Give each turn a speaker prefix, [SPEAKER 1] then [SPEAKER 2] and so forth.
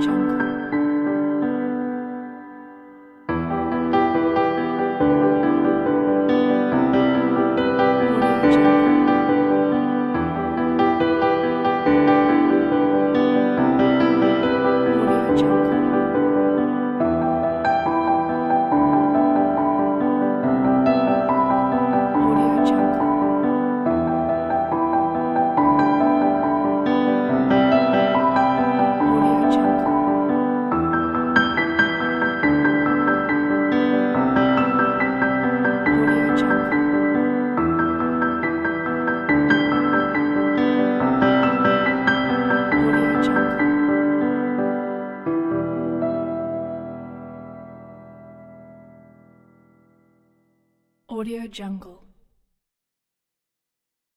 [SPEAKER 1] Jungle. Audio Jungle.